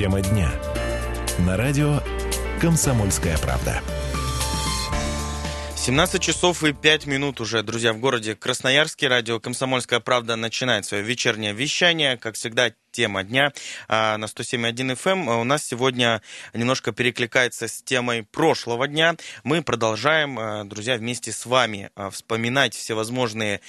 Тема дня. На радио «Комсомольская правда». 17 часов и 5 минут уже, друзья, в городе Красноярске. Радио «Комсомольская правда» начинает свое вечернее вещание. Как всегда, тема дня а, на 107.1 FM. Эм. У нас сегодня немножко перекликается с темой прошлого дня. Мы продолжаем, а, друзья, вместе с вами а, вспоминать всевозможные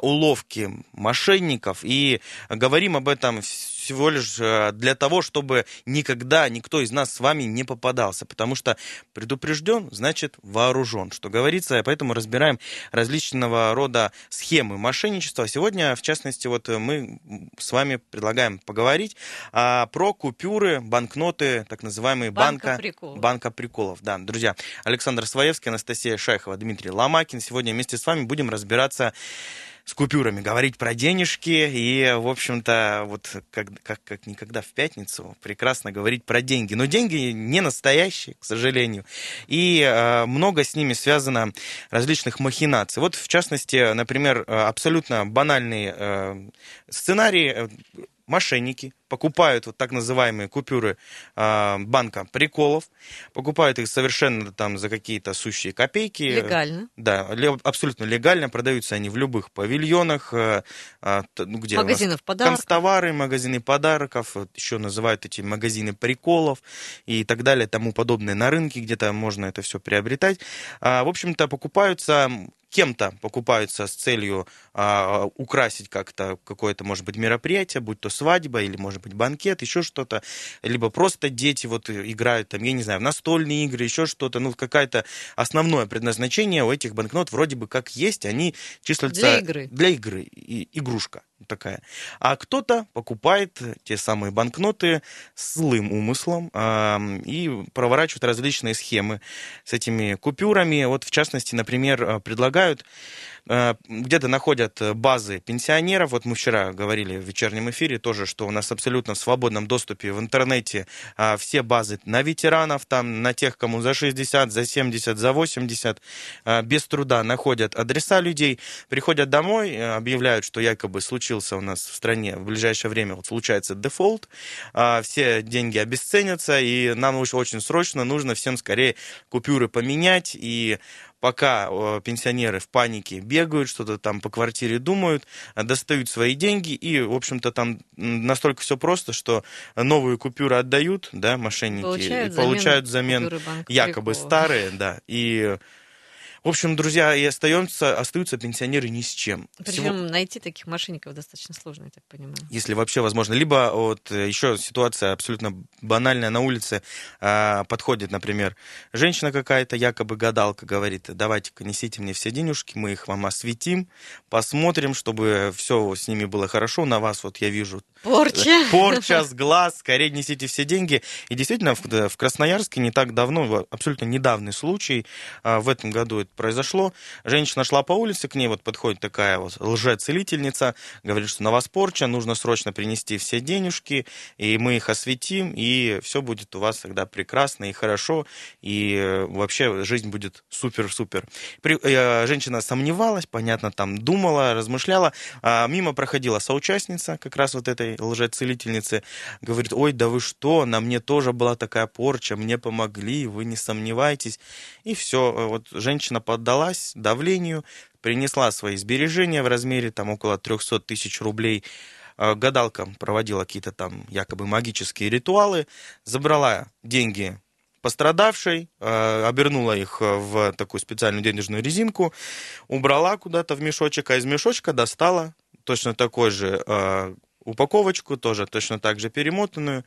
уловки мошенников и говорим об этом всего лишь э, для того, чтобы никогда никто из нас с вами не попадался. Потому что предупрежден, значит вооружен, что говорится. Поэтому разбираем различного рода схемы мошенничества. Сегодня, в частности, вот мы с вами предлагаем поговорить а, про купюры, банкноты, так называемые банка, банка, приколов. банка приколов. Да, друзья, Александр Своевский, Анастасия Шайхова, Дмитрий Ломакин. Сегодня вместе с вами будем разбираться с купюрами, говорить про денежки и, в общем-то, вот как, как, как никогда в пятницу прекрасно говорить про деньги. Но деньги не настоящие, к сожалению, и э, много с ними связано различных махинаций. Вот, в частности, например, э, абсолютно банальные э, сценарии мошенники покупают вот так называемые купюры э, банка приколов, покупают их совершенно там за какие-то сущие копейки. Легально. Да, абсолютно легально, продаются они в любых павильонах, э, э, где Магазинов подарков. Констовары, магазины подарков, еще называют эти магазины приколов и так далее, тому подобное на рынке, где-то можно это все приобретать. А, в общем-то, покупаются кем-то покупаются с целью а, украсить как-то какое-то, может быть, мероприятие, будь то свадьба или, может быть, банкет, еще что-то, либо просто дети вот играют там, я не знаю, в настольные игры, еще что-то, ну, какое-то основное предназначение у этих банкнот вроде бы как есть, они числятся... Для игры. Для игры, и, игрушка такая. А кто-то покупает те самые банкноты с злым умыслом э, и проворачивает различные схемы с этими купюрами. Вот, в частности, например, предлагают Э, где-то находят э, базы пенсионеров. Вот мы вчера говорили в вечернем эфире тоже, что у нас абсолютно в свободном доступе в интернете а, все базы на ветеранов, там на тех, кому за 60, за 70, за 80, а, без труда находят адреса людей, приходят домой, э, объявляют, что якобы случился у нас в стране в ближайшее время, вот случается дефолт, а, все деньги обесценятся, и нам уж очень срочно нужно всем скорее купюры поменять, и пока пенсионеры в панике бегают, что-то там по квартире думают, достают свои деньги, и, в общем-то, там настолько все просто, что новые купюры отдают, да, мошенники, получают и получают взамен якобы старые, да, и в общем, друзья, и остаются, остаются пенсионеры ни с чем. Причем Всего... найти таких мошенников достаточно сложно, я так понимаю. Если вообще возможно. Либо вот э, еще ситуация абсолютно банальная на улице. А, подходит, например, женщина какая-то, якобы гадалка, говорит, давайте-ка несите мне все денежки, мы их вам осветим, посмотрим, чтобы все с ними было хорошо. На вас вот я вижу Порча. Порча с глаз, скорее несите все деньги. И действительно, в Красноярске не так давно, абсолютно недавний случай, а, в этом году это произошло. Женщина шла по улице, к ней вот подходит такая вот лжецелительница, говорит, что на вас порча, нужно срочно принести все денежки, и мы их осветим, и все будет у вас тогда прекрасно и хорошо, и э, вообще жизнь будет супер-супер. Э, женщина сомневалась, понятно, там думала, размышляла, а мимо проходила соучастница как раз вот этой лжецелительницы, говорит, ой, да вы что, на мне тоже была такая порча, мне помогли, вы не сомневайтесь. И все, вот женщина поддалась давлению, принесла свои сбережения в размере там около 300 тысяч рублей, э, гадалка проводила какие-то там якобы магические ритуалы, забрала деньги пострадавшей, э, обернула их в такую специальную денежную резинку, убрала куда-то в мешочек, а из мешочка достала точно такой же э, упаковочку, тоже точно так же перемотанную,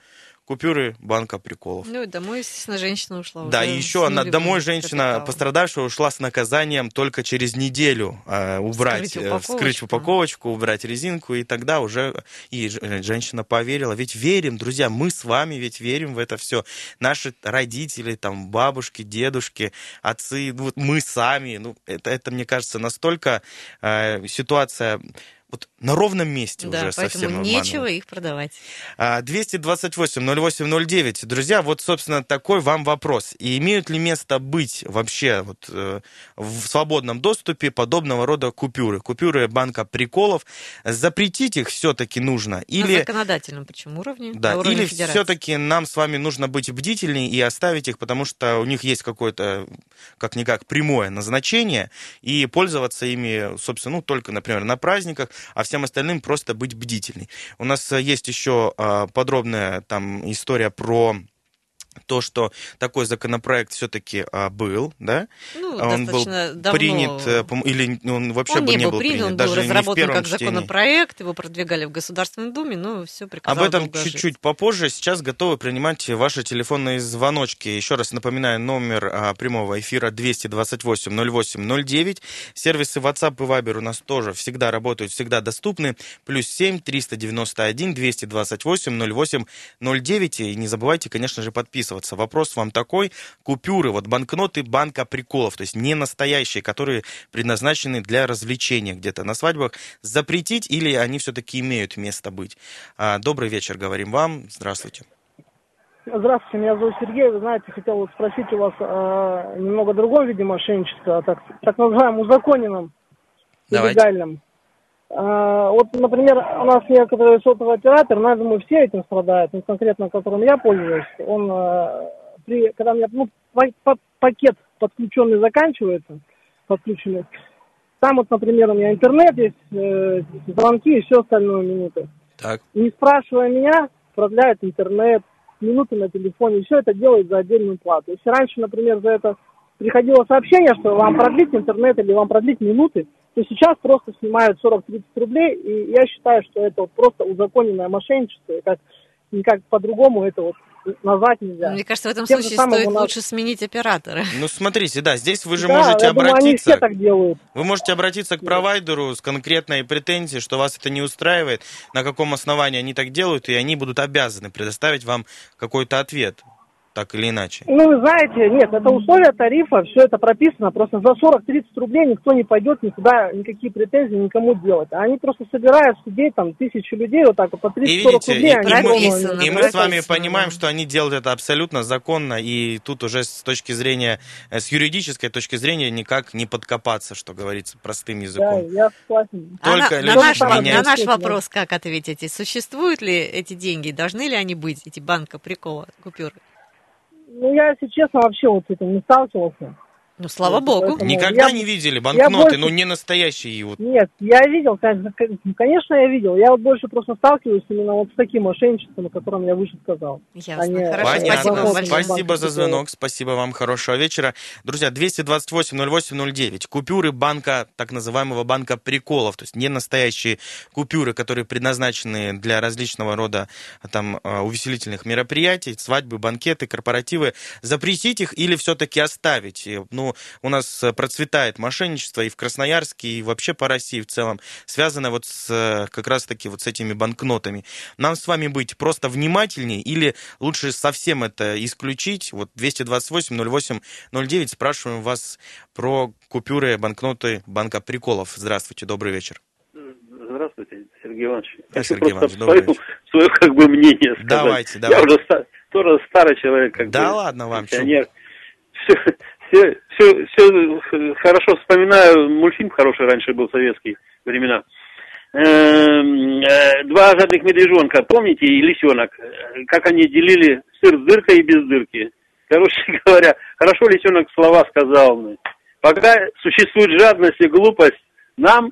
купюры банка приколов. Ну и домой, естественно, женщина ушла. Да, и еще она домой женщина капитал. пострадавшая ушла с наказанием только через неделю э, убрать, вскрыть упаковочку. вскрыть упаковочку, убрать резинку, и тогда уже и женщина поверила. Ведь верим, друзья, мы с вами ведь верим в это все. Наши родители, там, бабушки, дедушки, отцы, вот мы сами. Ну, это, это мне кажется, настолько э, ситуация вот на ровном месте Да, уже поэтому совсем нечего обманывают. их продавать. А, 228-08-09. Друзья, вот, собственно, такой вам вопрос. И имеют ли место быть вообще вот, э, в свободном доступе подобного рода купюры? Купюры банка приколов. Запретить их все-таки нужно? На Или, законодательном причем уровне? да, на уровне или федерации. все-таки нам с вами нужно быть бдительнее и оставить их, потому что у них есть какое-то, как-никак, прямое назначение, и пользоваться ими, собственно, ну, только, например, на праздниках, а всем остальным просто быть бдительней. У нас э, есть еще э, подробная там история про то, что такой законопроект все-таки был, да? Ну, он был давно. принят, э, или он вообще он бы не был был принят, принят, он даже был разработан как чтении. законопроект, его продвигали в Государственной Думе, но все Об приказал этом жить. чуть-чуть попозже. Сейчас готовы принимать ваши телефонные звоночки. Еще раз напоминаю, номер а, прямого эфира 228-08-09. Сервисы WhatsApp и Viber у нас тоже всегда работают, всегда доступны. Плюс 7 391 228 08 09. И не забывайте, конечно же, подписываться. Вопрос вам такой. Купюры, вот банкноты банка приколов, то есть не настоящие, которые предназначены для развлечения где-то на свадьбах, запретить или они все-таки имеют место быть? А, Добрый вечер, говорим вам. Здравствуйте. Здравствуйте, меня зовут Сергей. Вы знаете, хотел вот спросить у вас о немного другом виде мошенничества, о так, так называемом узаконенном, Давайте. легальном. А, вот, например, у нас некоторые сотовый оператор, но я думаю, все этим страдают, ну, конкретно которым я пользуюсь, он, э, при, когда у меня ну, па- па- пакет подключенный заканчивается, подключенный, там вот, например, у меня интернет есть, э, звонки и все остальное минуты Так. не спрашивая меня, продляет интернет, минуты на телефоне, все это делает за отдельную плату. Если раньше, например, за это приходило сообщение, что вам продлить интернет или вам продлить минуты, то сейчас просто снимают 40-30 рублей, и я считаю, что это вот просто узаконенное мошенничество, и как никак по-другому это вот назвать нельзя. Мне кажется, в этом Тем случае стоит нас- лучше сменить оператора. Ну, смотрите, да, здесь вы же Да, можете я думаю, они обратиться. все так делают. Вы можете обратиться к провайдеру с конкретной претензией, что вас это не устраивает, на каком основании они так делают, и они будут обязаны предоставить вам какой-то ответ, так или иначе. Ну, вы знаете, нет, это условия тарифа, все это прописано, просто за 40-30 рублей никто не пойдет никуда, никакие претензии никому делать. А они просто собирают людей, там, тысячи людей, вот так вот по 30-40 И видите, рублей. и, они прописано, и мы с вами понимаем, да. что они делают это абсолютно законно, и тут уже с точки зрения, э, с юридической точки зрения никак не подкопаться, что говорится простым Да, языком. я согласен. А на, Только на наш, на наш вопрос как ответите? Существуют ли эти деньги? Должны ли они быть, эти банка прикола, купюры? Ну, я, если честно, вообще вот с этим не сталкивался. Ну, слава Вот, богу. поэтому Никогда я- не видели банкноты, больше- ну не настоящие. Вот. Нет, я видел, конечно, к- конечно, я видел. Я вот больше просто сталкиваюсь именно вот с таким мошенничеством, о котором я выше сказал. Ясно. Они- Хорошо, Понятно. спасибо вам большое. Спасибо за звонок, спасибо вам, хорошего вечера. Друзья, 228-08-09, купюры банка, так называемого банка приколов, то есть не настоящие купюры, которые предназначены для различного рода там э, увеселительных мероприятий, свадьбы, банкеты, корпоративы. Запретить их или все-таки оставить? И, У нас э, процветает мошенничество и в Красноярске, и вообще по России в целом, связано вот с, э, как раз-таки вот с этими банкнотами. Нам с вами быть просто внимательнее или лучше совсем это исключить? Вот 228-08-09 спрашиваем вас про купюры, банкноты банка приколов. Здравствуйте, добрый вечер. Здравствуйте, Сергей Иванович. Да, Сергей Иванович, добрый свое, вечер. свое как бы мнение сказать. Давайте, Я давайте. уже ста- тоже старый человек, как Да бы. ладно вам, пенсионер. Все, все, все, все хорошо вспоминаю. Мультфильм хороший раньше был, советский времена. Эм, э, Два жадных медвежонка, помните, и лисенок, Э, как они делили сыр с дыркой и без дырки. Короче говоря, хорошо лисенок слова сказал. Пока существует жадность и глупость, нам,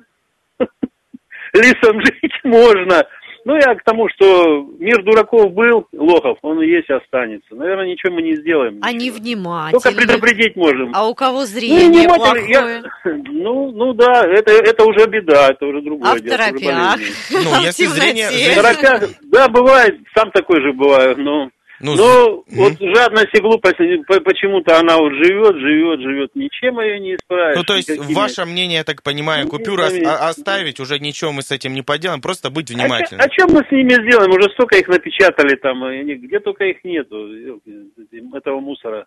лисам, жить можно. Ну, я к тому, что мир дураков был, лохов, он и есть и останется. Наверное, ничего мы не сделаем. Они Ничего. внимательны. Только предупредить можем. А у кого Ну, зрение внимательно, плохое? я- ну, ну да, это, это уже беда, это уже другое А в дело. это уже торопях? Ну, В если зрение-? В торопях, да, бывает, сам такой же бываю, но... Ну, Но с- вот жадность и глупость, почему-то она вот живет, живет, живет. Ничем ее не исправишь. Ну, то есть, никакими- ваше мнение, я так понимаю, никакими- а- оставить, уже ничего мы с этим не поделаем, просто быть А, внимательным. чё- а что мы с ними сделаем? Уже столько их напечатали там, где только их нету, этого мусора.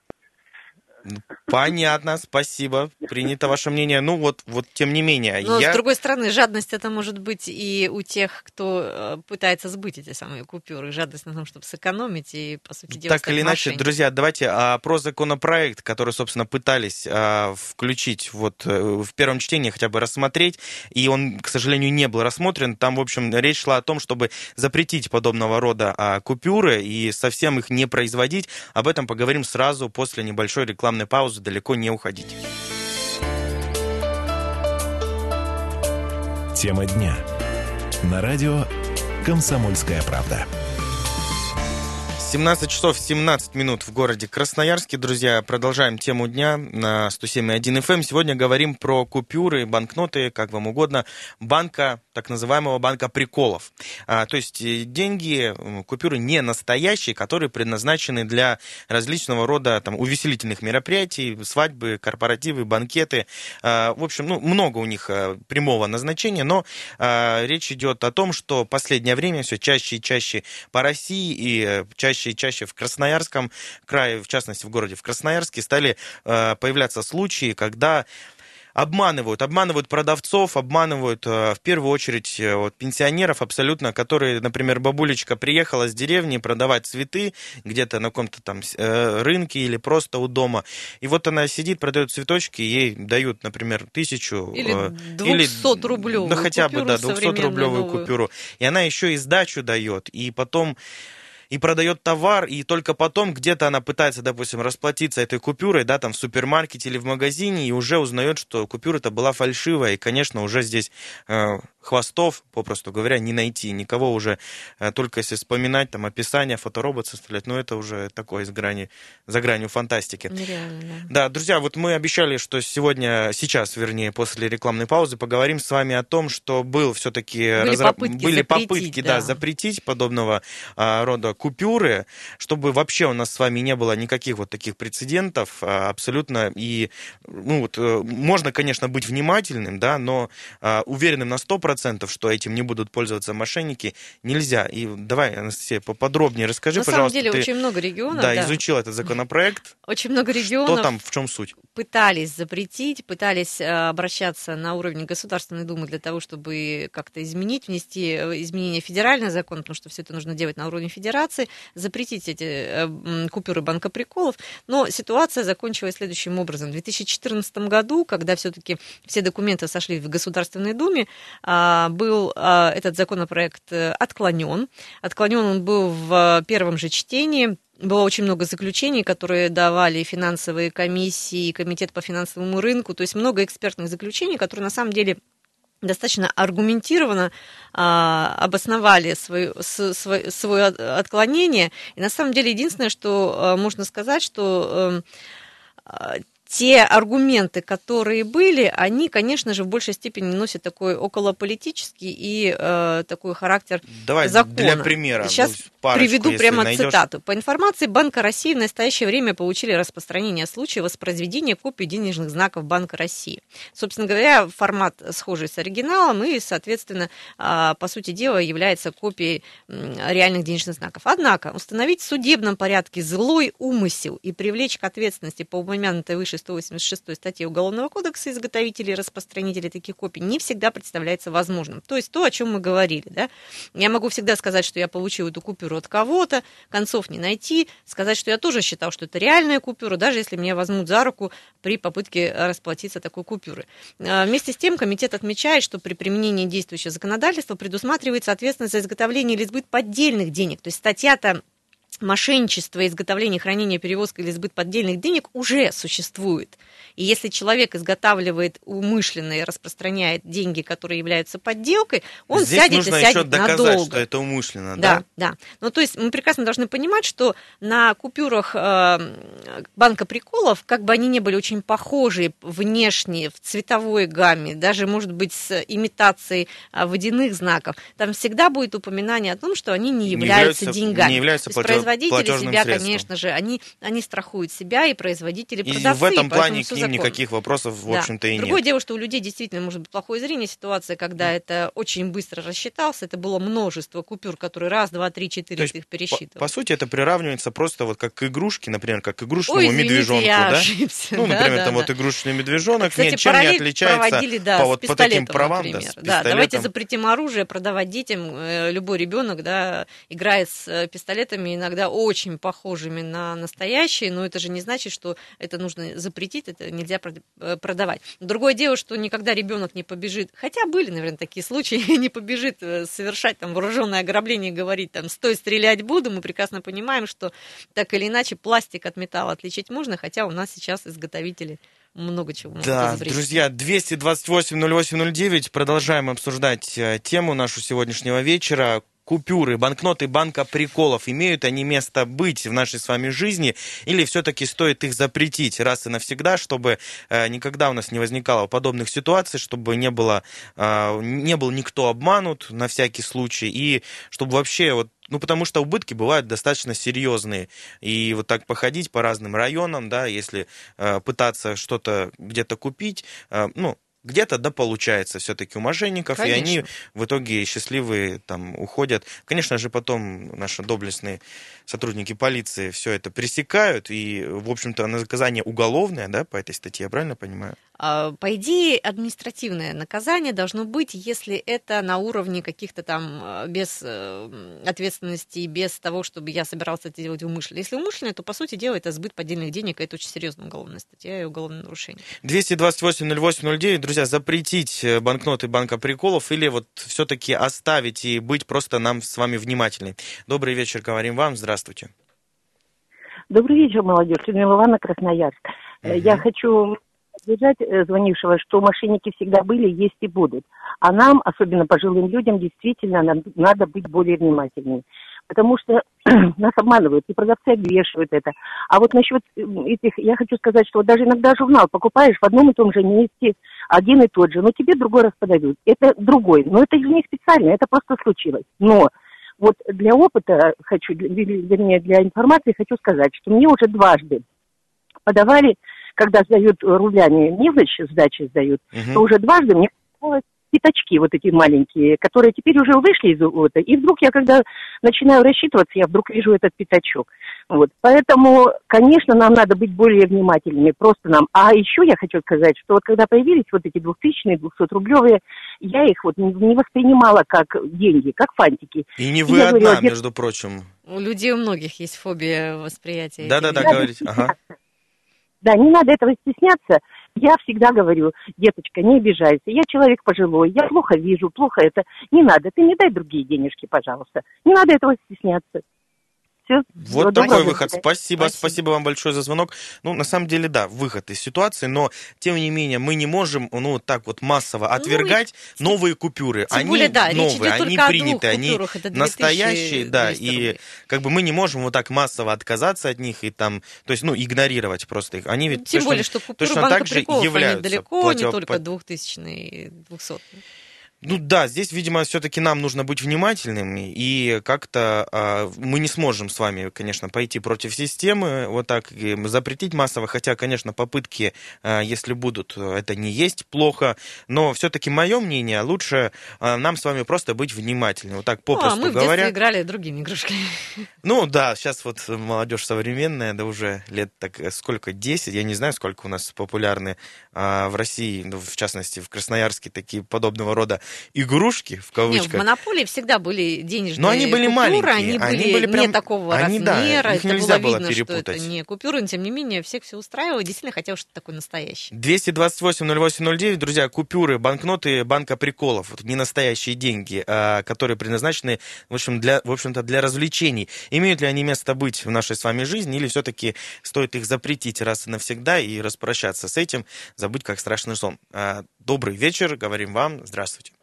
Понятно, спасибо. Принято ваше мнение. Ну вот, вот тем не менее. Но, я... с другой стороны, жадность это может быть и у тех, кто э, пытается сбыть эти самые купюры. Жадность на том, чтобы сэкономить и, по сути дела, Так или иначе, друзья, давайте а, про законопроект, который, собственно, пытались а, включить вот э, в первом чтении, хотя бы рассмотреть, и он, к сожалению, не был рассмотрен. Там, в общем, речь шла о том, чтобы запретить подобного рода а, купюры и совсем их не производить. Об этом поговорим сразу после небольшой рекламной паузы. Далеко не уходить. Тема дня. На радио «Комсомольская правда». 17 часов 17 минут в городе Красноярске. Друзья, продолжаем тему дня на 107.1 FM. Эм. Сегодня говорим про купюры, банкноты, как вам угодно, банка, так называемого банка приколов. А, то есть э, деньги, купюры не настоящие, которые предназначены для различного рода там, увеселительных мероприятий, свадьбы, корпоративы, банкеты. А, в общем, ну, много у них а, прямого назначения, но а, речь идет о том, что последнее время все чаще и чаще по России и э, чаще чаще и чаще в Красноярском крае, в частности в городе в Красноярске, стали э, появляться случаи, когда обманывают, обманывают продавцов, обманывают э, в первую очередь э, вот, пенсионеров абсолютно, которые, например, бабулечка приехала с деревни продавать цветы где-то на каком-то там э, рынке или просто у дома, и вот она сидит, продает цветочки, ей дают, например, тысячу или 200 рублевую да хотя бы да 200 рублевую купюру, и она еще и сдачу дает, и потом и продает товар, и только потом где-то она пытается, допустим, расплатиться этой купюрой, да, там в супермаркете или в магазине, и уже узнает, что купюра-то была фальшивая, и, конечно, уже здесь э, хвостов, попросту говоря, не найти. Никого уже, э, только если вспоминать, там, описание, фоторобот составлять, но это уже такое из грани, за гранью фантастики. Нереально, да. да, друзья, вот мы обещали, что сегодня, сейчас, вернее, после рекламной паузы, поговорим с вами о том, что был все-таки... Были разраб... попытки Были запретить, попытки, да. да, запретить подобного а, рода купюры, чтобы вообще у нас с вами не было никаких вот таких прецедентов а, абсолютно. И, ну вот, э, можно, конечно, быть внимательным, да, но а, уверенным на 100%, что этим не будут пользоваться мошенники, нельзя. И давай, Анастасия, поподробнее расскажи, на пожалуйста. На самом деле, ты, очень много регионов. Да, да, изучил этот законопроект. Очень много регионов. Что там, в чем суть? Пытались запретить, пытались э, обращаться на уровень Государственной Думы для того, чтобы как-то изменить, внести э, изменения в федеральный закон, потому что все это нужно делать на уровне федерации Федерации запретить эти э, купюры банка приколов. Но ситуация закончилась следующим образом. В 2014 году, когда все-таки все документы сошли в Государственной Думе, а, был а, этот законопроект э, отклонен. Отклонен он был в первом же чтении было очень много заключений, которые давали финансовые комиссии, комитет по финансовому рынку, то есть много экспертных заключений, которые на самом деле достаточно аргументированно а, обосновали свое, свое, свое отклонение. И на самом деле единственное, что а, можно сказать, что а, те аргументы, которые были, они, конечно же, в большей степени носят такой околополитический и э, такой характер Давай закона. для примера. Сейчас парочку, приведу прямо найдешь. цитату. По информации Банка России в настоящее время получили распространение случая воспроизведения копий денежных знаков Банка России. Собственно говоря, формат схожий с оригиналом и, соответственно, э, по сути дела, является копией реальных денежных знаков. Однако установить в судебном порядке злой умысел и привлечь к ответственности по упомянутой выше 186 статье Уголовного кодекса изготовителей и распространителей таких копий не всегда представляется возможным. То есть то, о чем мы говорили. Да? Я могу всегда сказать, что я получил эту купюру от кого-то, концов не найти, сказать, что я тоже считал, что это реальная купюра, даже если меня возьмут за руку при попытке расплатиться такой купюрой. А, вместе с тем комитет отмечает, что при применении действующего законодательства предусматривается ответственность за изготовление или сбыт поддельных денег. То есть статья-то мошенничество, изготовление, хранение, перевозка или сбыт поддельных денег уже существует. И если человек изготавливает умышленно и распространяет деньги, которые являются подделкой, он Здесь сядет нужно и сядет еще доказать, надолго. что это умышленно, да? Да, да. Ну, то есть мы прекрасно должны понимать, что на купюрах э, банка приколов, как бы они не были очень похожи внешне, в цветовой гамме, даже, может быть, с имитацией э, водяных знаков, там всегда будет упоминание о том, что они не являются, не являются деньгами. Не являются производители себя, средствам. конечно же, они, они страхуют себя и производители, и продавцы. в этом плане к ним никаких вопросов, в да. общем-то, и Другое нет. Другое дело, что у людей действительно может быть плохое зрение, ситуация, когда mm. это очень быстро рассчитался, это было множество купюр, которые раз, два, три, четыре, их пересчитывал. По, по сути, это приравнивается просто вот как к игрушке, например, как к игрушечному Ой, извините, медвежонку, я да? Ошибся. Ну, например, да, там да, вот игрушечный медвежонок Кстати, ничем не отличается да, по, вот, по таким правам, например. да, да, давайте запретим оружие продавать детям. Э, любой ребенок, да, играет с э, пистолетами, иногда очень похожими на настоящие, но это же не значит, что это нужно запретить, это нельзя э, продавать. Другое дело, что никогда ребенок не побежит, хотя были, наверное, такие случаи, не побежит совершать там вооруженное ограбление и говорить там, стой, стрелять буду, мы прекрасно понимаем, что так или иначе пластик от металла отличить можно, хотя у нас сейчас изготовители много чего Да, друзья, 228-08-09, продолжаем обсуждать э, тему нашу сегодняшнего вечера купюры, банкноты банка приколов, имеют они место быть в нашей с вами жизни, или все-таки стоит их запретить раз и навсегда, чтобы э, никогда у нас не возникало подобных ситуаций, чтобы не было, э, не был никто обманут на всякий случай, и чтобы вообще вот ну, потому что убытки бывают достаточно серьезные. И вот так походить по разным районам, да, если э, пытаться что-то где-то купить, э, ну, где-то да получается все-таки у мошенников, Конечно. и они в итоге счастливые там уходят. Конечно же, потом наши доблестные сотрудники полиции все это пресекают, и, в общем-то, наказание уголовное, да, по этой статье, я правильно понимаю? А, по идее, административное наказание должно быть, если это на уровне каких-то там а, без э, ответственности, без того, чтобы я собирался это делать умышленно. Если умышленно, то, по сути дела, это сбыт поддельных денег, это очень серьезная уголовная статья и уголовное нарушение. 228-08-09, друзья, запретить э, банкноты банка приколов или вот все-таки оставить и быть просто нам с вами внимательны. Добрый вечер, говорим вам, здравствуйте. Добрый вечер, молодежь. Людмила Ивановна, Красноярск. Угу. Я хочу поддержать э, звонившего, что мошенники всегда были, есть и будут. А нам, особенно пожилым людям, действительно надо быть более внимательными. Потому что нас обманывают, и продавцы обвешивают это. А вот насчет э, этих, я хочу сказать, что даже иногда журнал покупаешь в одном и том же месте, один и тот же, но тебе другой раз подают. Это другой, но это не специально, это просто случилось. Но вот для опыта хочу, вернее, для информации хочу сказать, что мне уже дважды подавали когда сдают рублями мелочь, сдачи сдают, угу. то уже дважды мне пятачки вот эти маленькие, которые теперь уже вышли из вот, и вдруг я, когда начинаю рассчитываться, я вдруг вижу этот пятачок. Вот. Поэтому, конечно, нам надо быть более внимательными, просто нам. А еще я хочу сказать, что вот когда появились вот эти двухтысячные, двухсотрублевые, я их вот не воспринимала как деньги, как фантики. И не вы и одна, говорила, между прочим. У людей у многих есть фобия восприятия. Да-да-да, говорите. Ага. Да, не надо этого стесняться. Я всегда говорю, деточка, не обижайся, я человек пожилой, я плохо вижу, плохо это. Не надо, ты не дай другие денежки, пожалуйста. Не надо этого стесняться все. Вот такой выход. Спасибо, спасибо, спасибо вам большое за звонок. Ну, на самом деле, да, выход из ситуации, но, тем не менее, мы не можем, ну, вот так вот массово ну, отвергать ну, новые купюры. Тем они более, да, новые, они приняты, они настоящие, да, и как бы мы не можем вот так массово отказаться от них и там, то есть, ну, игнорировать просто их. Они ведь Тем точно, более, что купюры точно так же являются далеко, платев... не только двухтысячные, двухсотные. Ну да, здесь, видимо, все-таки нам нужно быть внимательными, и как-то э, мы не сможем с вами, конечно, пойти против системы, вот так запретить массово, хотя, конечно, попытки, э, если будут, это не есть плохо, но все-таки мое мнение, лучше э, нам с вами просто быть внимательными, вот так попросту ну, а мы говоря. в детстве играли другими игрушками. Ну да, сейчас вот молодежь современная, да уже лет так сколько, 10, я не знаю, сколько у нас популярны э, в России, ну, в частности, в Красноярске такие подобного рода игрушки, в кавычках. Нет, в монополии всегда были денежные Но они были купюры, маленькие. они были, они были прям... не такого они, размера, да, их нельзя было, было видно, перепутать. что это не купюры, но тем не менее всех все устраивало, действительно хотел что-то такое настоящее. 228-08-09, друзья, купюры, банкноты банка приколов, вот не настоящие деньги, а, которые предназначены, в общем, для, в общем-то, для развлечений. Имеют ли они место быть в нашей с вами жизни, или все-таки стоит их запретить раз и навсегда и распрощаться с этим, забыть как страшный сон? А, добрый вечер, говорим вам, здравствуйте.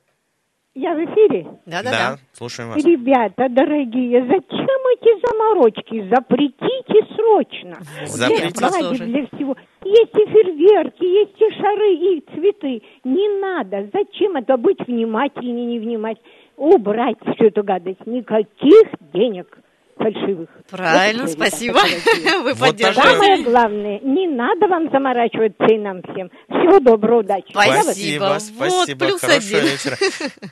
Я в эфире? Да-да-да. Слушаем вас. Ребята, дорогие, зачем эти заморочки? Запретите срочно. Запретите. Для, для всего. Есть и фейерверки, есть и шары, и цветы. Не надо. Зачем это быть внимательнее, невнимательнее? Убрать всю эту гадость. Никаких денег. Фальшивых. Правильно, Вот спасибо. Вы Вот поддерживаете. Самое главное, не надо вам заморачиваться и нам всем. Всего доброго, удачи. Спасибо. Спасибо, Вот, плюс Хорошего один. вечера.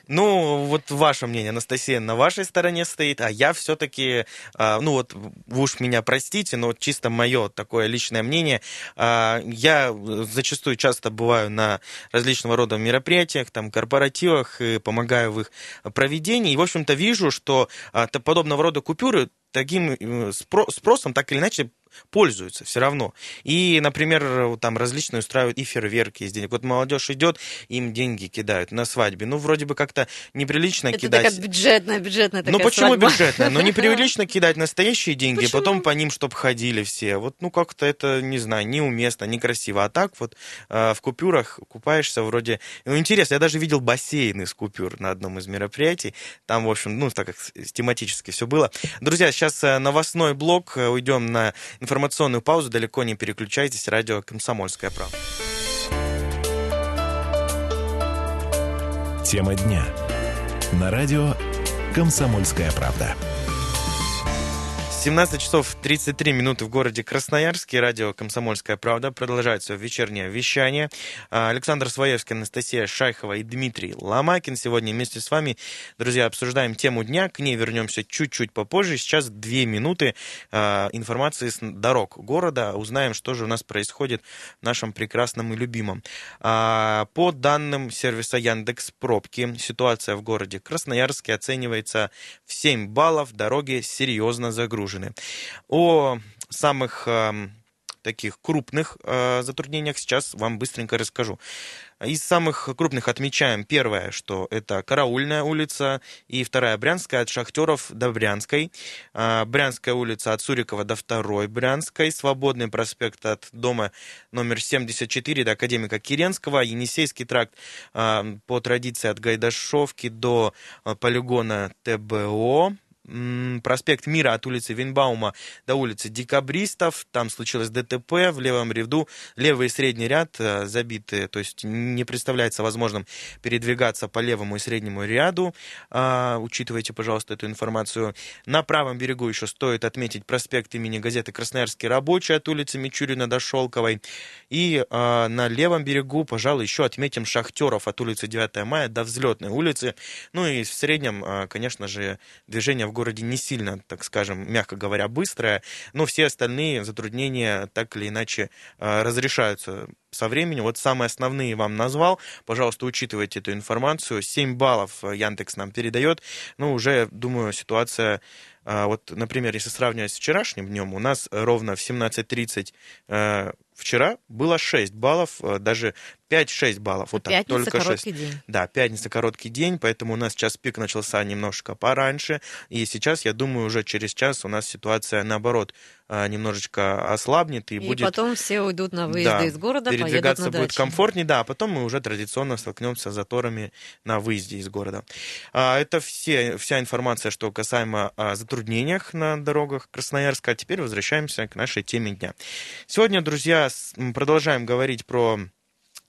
Ну, вот ваше мнение, Анастасия, на вашей стороне стоит, а я все-таки, ну вот, вы уж меня простите, но чисто мое такое личное мнение. а, Я зачастую часто бываю на различного рода мероприятиях, там, корпоративах, и помогаю в их проведении. И, в общем-то, вижу, что а, подобного рода купюры таким э, спро- спросом так или иначе пользуются все равно. И, например, там различные устраивают и фейерверки из денег. Вот молодежь идет, им деньги кидают на свадьбе. Ну, вроде бы как-то неприлично Это кидать. такая бюджетная, бюджетная Ну такая почему свадьба. бюджетная? Ну неприлично кидать настоящие деньги, Почему? потом по ним, чтобы ходили все. Вот ну как-то это, не знаю, неуместно, некрасиво. А так вот э, в купюрах купаешься вроде... Ну интересно, я даже видел бассейн из купюр на одном из мероприятий. Там, в общем, ну так как тематически все было. Друзья, сейчас э, новостной блок. Э, Уйдем на информационную паузу. Далеко не переключайтесь. Радио «Комсомольская правда». Тема дня. На радио «Комсомольская правда». 17 часов 33 минуты в городе Красноярске. Радио «Комсомольская правда» продолжает свое вечернее вещание. А, Александр Своевский, Анастасия Шайхова и Дмитрий Ломакин сегодня вместе с вами, друзья, обсуждаем тему дня. К ней вернемся чуть-чуть попозже. Сейчас две минуты а, информации с дорог города. Узнаем, что же у нас происходит в нашем прекрасном и любимом. А, По данным сервиса Яндекс Пробки, ситуация в городе Красноярске оценивается в 7 баллов. Дороги серьезно загружены. О самых эм, таких крупных э, затруднениях сейчас вам быстренько расскажу. Из самых крупных отмечаем первое, что это Караульная улица, и вторая Брянская от Шахтеров до Брянской, А, Брянская улица от Сурикова до второй Брянской, Свободный проспект от дома номер 74 до Академика Киренского, Енисейский тракт а, по традиции от Гайдашовки до а, полигона ТБО, проспект Мира от улицы Винбаума до улицы Декабристов. Там случилось ДТП в левом ряду. Левый и средний ряд э, забиты, то есть не представляется возможным передвигаться по левому и среднему ряду. А, Учитывайте, пожалуйста, эту информацию. На правом берегу еще стоит отметить проспект имени газеты «Красноярский рабочий» от улицы Мичурина до Шелковой. И а, на левом берегу, пожалуй, еще отметим Шахтеров от улицы 9 мая до Взлетной улицы. Ну и в среднем, а, конечно же, движение в городе не сильно, так скажем, мягко говоря, быстрое, но все остальные затруднения так или иначе а, разрешаются со временем. Вот самые основные вам назвал. Пожалуйста, учитывайте эту информацию. 7 баллов э, Яндекс нам передает. Ну, уже, думаю, ситуация а, вот, например, если сравнивать с вчерашним днем, у нас ровно в 17.30 э, вчера было 6 баллов, э, даже 5-6 баллов. Вот так, Пятница, только 6. короткий день. Да, пятница короткий день, поэтому у нас сейчас пик начался немножко пораньше. И сейчас, я думаю, уже через час у нас ситуация наоборот а, немножечко ослабнет и, И будет потом все уйдут на выезды да, из города, поедут передвигаться на будет дачи. комфортнее, да, а потом мы уже традиционно столкнемся с заторами на выезде из города. А, Это все, вся информация, что касаемо о затруднениях на дорогах Красноярска. А теперь возвращаемся к нашей теме дня. Сегодня, друзья, продолжаем говорить про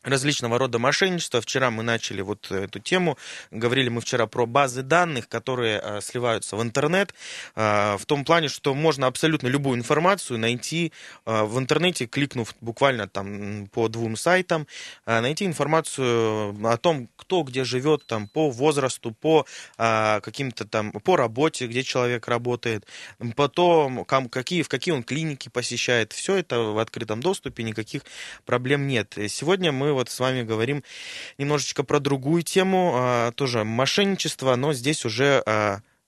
различного рода мошенничества. Вчера мы начали вот эту тему. Говорили мы вчера про базы данных, которые э, сливаются в интернет. э, в том плане, что можно абсолютно любую информацию найти э, в интернете, кликнув буквально там по двум сайтам, найти информацию о том, кто где живет, там, по возрасту, по каким-то там, по работе, где человек работает, потом кам- какие, в какие он клиники посещает. Все это в открытом доступе, никаких проблем нет. Сегодня мы вот с вами говорим немножечко про другую тему, а, тоже мошенничество, но здесь уже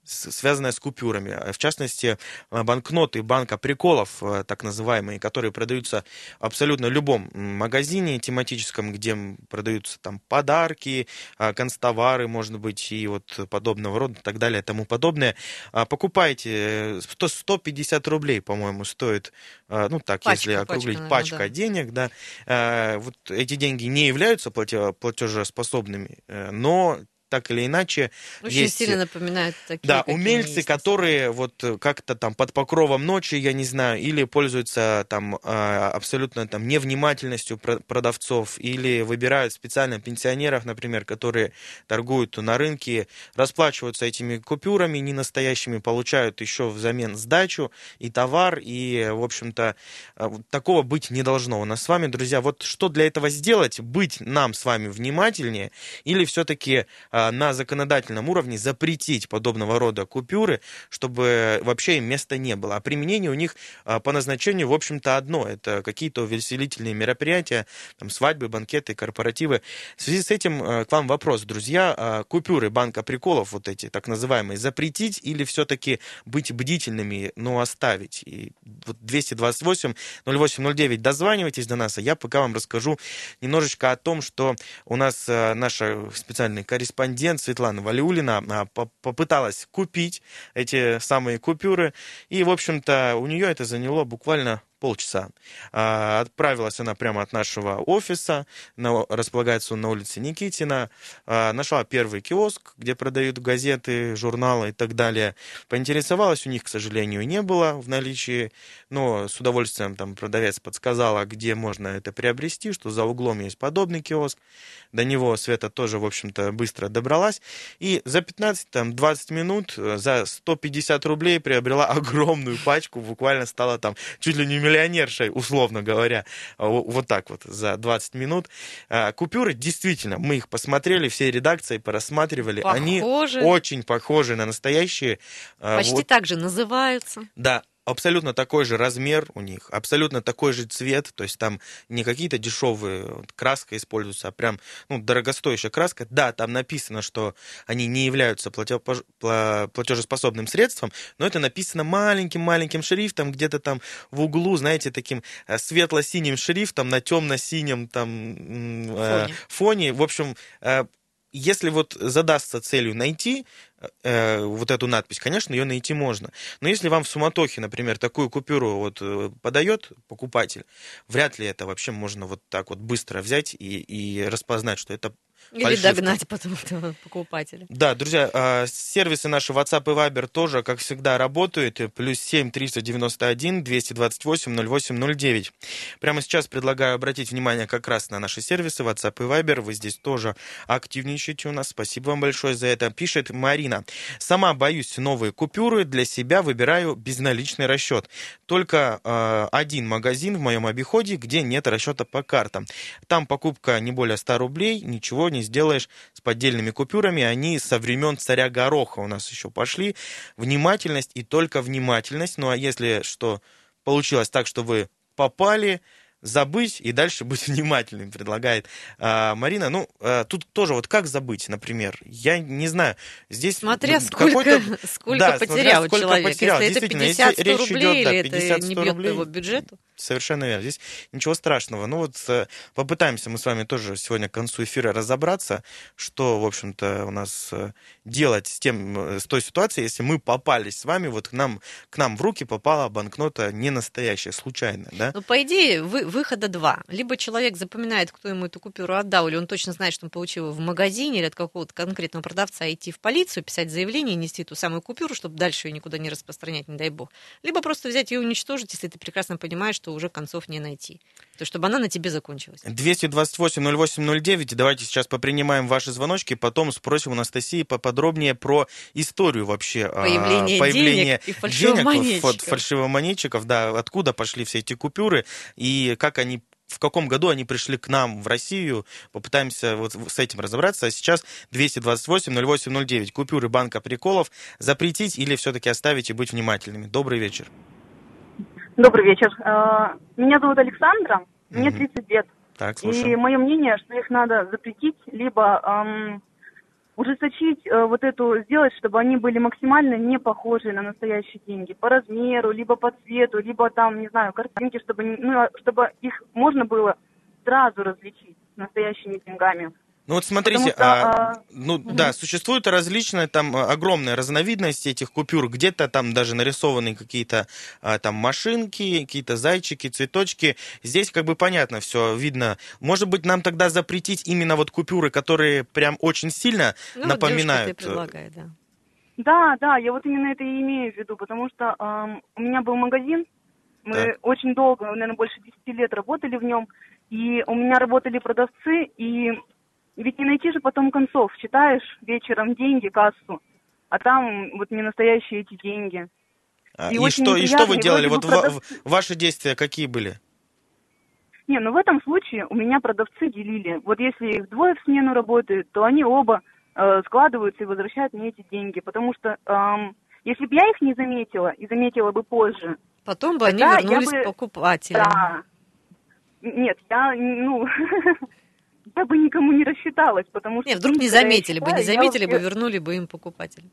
а, с- купюрами. А, В частности, а, банкноты банка приколов, а, так называемые, которые продаются в абсолютно любом магазине тематическом, где продаются там подарки, констовары, может быть, и вот подобного рода, и так далее, и тому подобное. Покупайте, э, 100 150 рублей, по-моему, стоит, ну так, Пачка, если пачка, округлить, наверное, пачка да. денег, да. Э, Вот эти деньги не являются плате- платежеспособными, э, но так или иначе Очень есть... сильно напоминают такие. Да, умельцы, которые вот как-то там под покровом ночи, я не знаю, или пользуются там а, абсолютно там невнимательностью про- продавцов, или выбирают специально пенсионеров, например, которые торгуют на рынке, расплачиваются этими купюрами ненастоящими, получают еще взамен сдачу и товар, и, в общем-то, а, такого быть не должно. У нас с вами, друзья, вот что для этого сделать? Быть нам с вами внимательнее или все-таки на законодательном уровне запретить подобного рода купюры, чтобы вообще им места не было. А применение у них а, по назначению, в общем-то, одно. Это какие-то увеселительные мероприятия, там, свадьбы, банкеты, корпоративы. В связи с этим э, к вам вопрос, друзья. Купюры банка приколов, вот эти так называемые, запретить или все-таки быть бдительными, но оставить? И вот 228 0809 дозванивайтесь до нас, а я пока вам расскажу немножечко о том, что у нас э, наша специальный корреспондент Светлана Валиулина а, по- попыталась купить эти самые купюры, и, в общем-то, у нее это заняло буквально полчаса. А, Отправилась она прямо от нашего офиса, на- располагается он на улице Никитина, А, нашла первый киоск, где продают газеты, журналы и так далее. Поинтересовалась, у них, к сожалению, не было в наличии, но с удовольствием там продавец подсказала, где можно это приобрести, что за углом есть подобный киоск. До него Света тоже, в общем-то, быстро добралась. И за 15-20 минут э, за 150 рублей приобрела огромную пачку, буквально стала там чуть ли не миллионершей, условно говоря, О- вот так вот за 20 минут. А, Купюры, действительно, мы их посмотрели, все редакции порассматривали. Они Похожи. очень похожи на настоящие. А, Почти вот- так же называются. да, абсолютно такой же размер у них, абсолютно такой же цвет, то есть там не какие-то дешевые вот, краска используются, а прям ну, дорогостоящая краска. Да, там написано, что они не являются платежеспособным средством, но это написано маленьким-маленьким шрифтом, где-то там в углу, знаете, таким э, светло-синим шрифтом на темно-синем там э, Фоне. фоне. В общем, э, если вот задастся целью найти э, вот эту надпись, конечно, ее найти можно. Но если вам в суматохе, например, такую купюру вот э, подает покупатель, вряд ли это вообще можно вот так вот быстро взять и, и распознать, что это Или фальшивка. догнать потом этого покупателя. Да, друзья, а, сервисы наши WhatsApp и Viber тоже, как всегда, работают. Плюс 7 391 228 0809. Прямо сейчас предлагаю обратить внимание как раз на наши сервисы WhatsApp и Viber. Вы здесь тоже активничаете у нас. Спасибо вам большое за это. Пишет Марина. Сама боюсь новые купюры. Для себя выбираю безналичный расчет. Только э, один магазин в моем обиходе, где нет расчета по картам. Там покупка не более 100 рублей, ничего не сделаешь с поддельными купюрами. Они со времен царя Гороха у нас еще пошли. Внимательность и только внимательность. Ну а если что получилось так, что вы попали, забыть и дальше быть внимательным, предлагает а, Марина. Ну, а, тут тоже вот как забыть, например, я не знаю. Здесь Смотря сколько, сколько да, смотря потерял сколько человек. потерял. Если это Действительно, 50 если 100 речь рублей, идет, да, или это 50-100 не бьет по рублей, его бюджету, Совершенно верно. Здесь ничего страшного. Ну вот э, попытаемся мы с вами тоже сегодня к концу эфира разобраться, что, в общем-то, у нас э, делать с, тем, э, с той ситуацией, если мы попались с вами, вот к нам, к нам в руки попала банкнота не настоящая, случайная, да? Ну, по идее, вы, выхода два. Либо человек запоминает, кто ему эту купюру отдал, или он точно знает, что он получил его в магазине или от какого-то конкретного продавца, а идти в полицию, писать заявление, нести ту самую купюру, чтобы дальше ее никуда не распространять, не дай бог. Либо просто взять ее и уничтожить, если ты прекрасно понимаешь, что уже концов не найти. То чтобы она на тебе закончилась. 228-08-09. Давайте сейчас попринимаем ваши звоночки, потом спросим у Анастасии поподробнее про историю вообще. а, Появление денег и фальшивомонетчиков. да, откуда пошли все эти купюры и как они в каком году они пришли к нам в Россию, попытаемся вот с этим разобраться. А сейчас 228-08-09. Купюры банка приколов запретить или все-таки оставить и быть внимательными. Добрый вечер. Добрый вечер. Э, Меня зовут Александра, мне Мгм. 30 лет. Так, И слушаем. мое мнение, что их надо запретить, либо эм, ужесточить э, вот эту, сделать, чтобы они были максимально не похожи на настоящие деньги. По размеру, либо по цвету, либо там, не знаю, картинки, чтобы, ну, а, чтобы их можно было сразу различить с настоящими деньгами. Ну вот смотрите, что, а, а, ну да, существует различная там а, огромная разновидность этих купюр. Где-то там даже нарисованы какие-то а, там машинки, какие-то зайчики, цветочки. Здесь как бы понятно все видно. Может быть, нам тогда запретить именно вот купюры, которые прям очень сильно Ну, вот напоминают. девушка это предлагает, да. Да, да, я вот именно это и имею в виду, потому что ам, у меня был магазин, мы Так. очень долго, наверное, больше 10 лет работали в нем, и у меня работали продавцы, и ведь не найти же потом концов, читаешь вечером деньги, кассу, а там вот не настоящие эти деньги. А, И И, что, и что вы делали? Вот бы ва- продавцы- в- ваши действия какие были? Не, ну в этом случае у меня продавцы делили. Вот если их двое в смену работают, то они оба э, складываются и возвращают мне эти деньги. Потому что ам, если бы я их не заметила и заметила бы позже, Потом бы они вернулись бы- покупателям. да. Нет, я, ну, я бы никому не рассчиталась, потому что... Не, вдруг не заметили бы, не заметили бы, вернули бы им покупателям.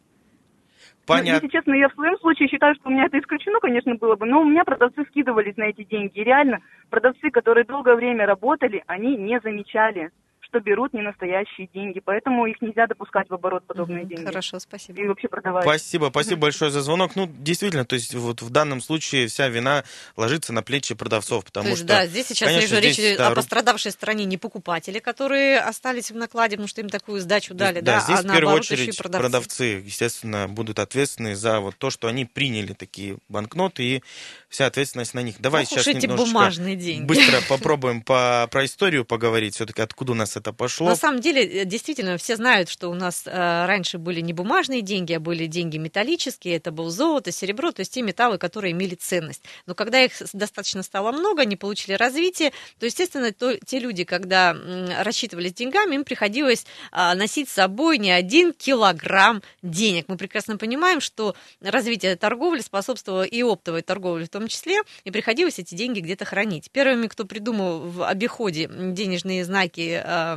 Ну, Понятно. если честно, я в своем случае считаю, что у меня это исключено, конечно, было бы, но у меня продавцы скидывались на эти деньги. И реально, продавцы, которые долгое время работали, они не замечали, что берут не настоящие деньги. Поэтому их нельзя допускать в оборот подобные Мгм, деньги. Хорошо, спасибо. И вообще продавать. Спасибо, спасибо большое за звонок. Ну, действительно, то есть вот в данном случае вся вина ложится на плечи продавцов, потому То есть, что... да, здесь сейчас конечно, я вижу, здесь, речь да, о пострадавшей стороне не покупатели, которые остались в накладе, потому что им такую сдачу дали, да, да, здесь а в первую наоборот еще и очередь продавцы. продавцы. естественно, будут ответственны за вот то, что они приняли такие банкноты, и вся ответственность на них. Давай Ох сейчас уж эти бумажные деньги. быстро попробуем по, про историю поговорить, все-таки откуда у нас это пошло. На самом деле, э, действительно, все знают, что у нас э, раньше были не бумажные деньги, а были деньги металлические. Это был золото, серебро, то есть те металлы, которые имели ценность. Но когда их достаточно стало много, они получили развитие, то, естественно, то- те люди, когда м, рассчитывались деньгами, им приходилось а, носить с собой не один килограмм денег. Мы прекрасно понимаем, что развитие торговли способствовало и оптовой торговле в том числе, и приходилось эти деньги где-то хранить. Первыми, кто придумал в обиходе денежные знаки а,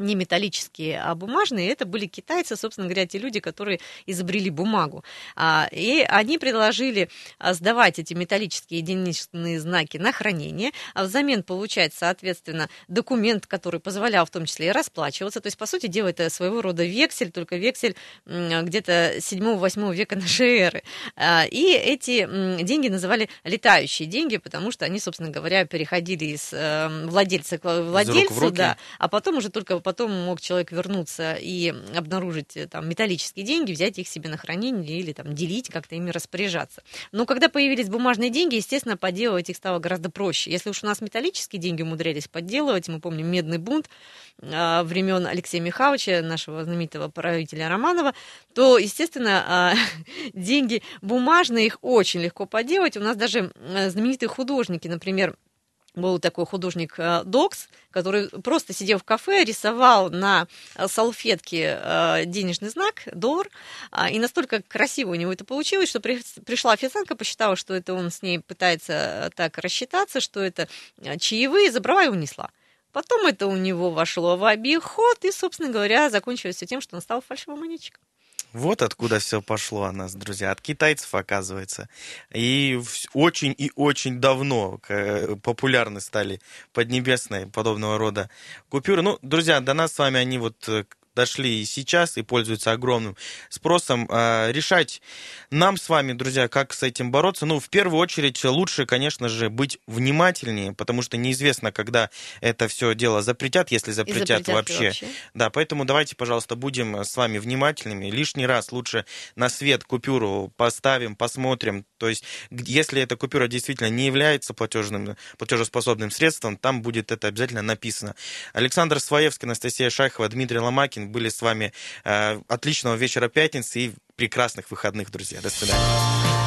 не металлические, а бумажные, это были китайцы, собственно говоря, те люди, которые изобрели бумагу. А, И они предложили а, сдавать эти металлические денежные знаки на хранение, а взамен получать, соответственно, документ, который позволял в том числе и расплачиваться. То есть, по сути дела, это своего рода вексель, только вексель где-то 7-8 века нашей эры. А, И эти деньги называли летающие деньги, потому что они, собственно говоря, переходили из э, владельца к владельцу, да, а потом уже только потом мог человек вернуться и обнаружить э, там металлические деньги, взять их себе на хранение или там делить, как-то ими распоряжаться. Но когда появились бумажные деньги, естественно, подделывать их стало гораздо проще. Если уж у нас металлические деньги умудрялись подделывать, мы помним медный бунт э, времен Алексея Михайловича, нашего знаменитого правителя Романова, то, естественно, э, деньги бумажные, их очень легко подделать. У нас даже э, знаменитые художники, например, был такой художник э, Докс, который просто сидел в кафе, рисовал на э, салфетке э, денежный знак, доллар, а, и настолько красиво у него это получилось, что при- пришла официантка, посчитала, что это он с ней пытается так рассчитаться, что это чаевые, забрала и унесла. Потом это у него вошло в обиход, и, собственно говоря, закончилось все тем, что он стал фальшивомонетчиком. Вот откуда все пошло о нас, друзья. От китайцев, оказывается. И очень и очень давно к- популярны стали поднебесные подобного рода купюры. Ну, друзья, до нас с вами они вот дошли и сейчас, и пользуются огромным спросом. А, Решать нам с вами, друзья, как с этим бороться. Ну, в первую очередь, лучше, конечно же, быть внимательнее, потому что неизвестно, когда это все дело запретят, если запретят, запретят ли вообще. Да, поэтому давайте, пожалуйста, будем с вами внимательными. Лишний раз лучше на свет купюру поставим, посмотрим. То есть, если эта купюра действительно не является платежным, платежеспособным средством, там будет это обязательно написано. Александр Своевский, Анастасия Шахова, Дмитрий Ломакин были с вами. Э, Отличного вечера пятницы и прекрасных выходных, друзья. До свидания.